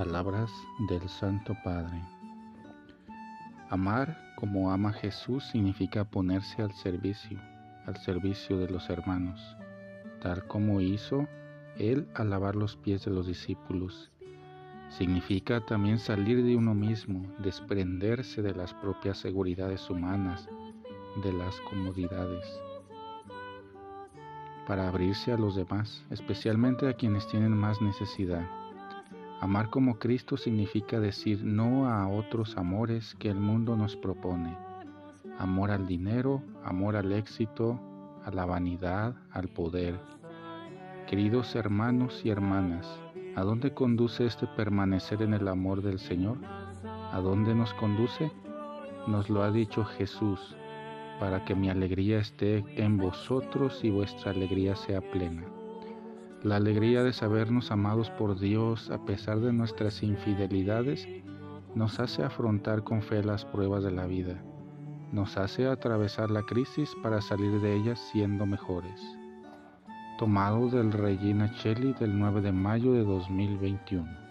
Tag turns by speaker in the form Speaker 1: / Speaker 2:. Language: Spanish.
Speaker 1: Palabras del Santo Padre. Amar como ama Jesús significa ponerse al servicio, al servicio de los hermanos, tal como hizo Él al lavar los pies de los discípulos. Significa también salir de uno mismo, desprenderse de las propias seguridades humanas, de las comodidades, para abrirse a los demás, especialmente a quienes tienen más necesidad. Amar como Cristo significa decir no a otros amores que el mundo nos propone. Amor al dinero, amor al éxito, a la vanidad, al poder. Queridos hermanos y hermanas, ¿a dónde conduce este permanecer en el amor del Señor? ¿A dónde nos conduce? Nos lo ha dicho Jesús, para que mi alegría esté en vosotros y vuestra alegría sea plena. La alegría de sabernos amados por Dios a pesar de nuestras infidelidades nos hace afrontar con fe las pruebas de la vida, nos hace atravesar la crisis para salir de ellas siendo mejores. Tomado del Regina Cheli del 9 de mayo de 2021.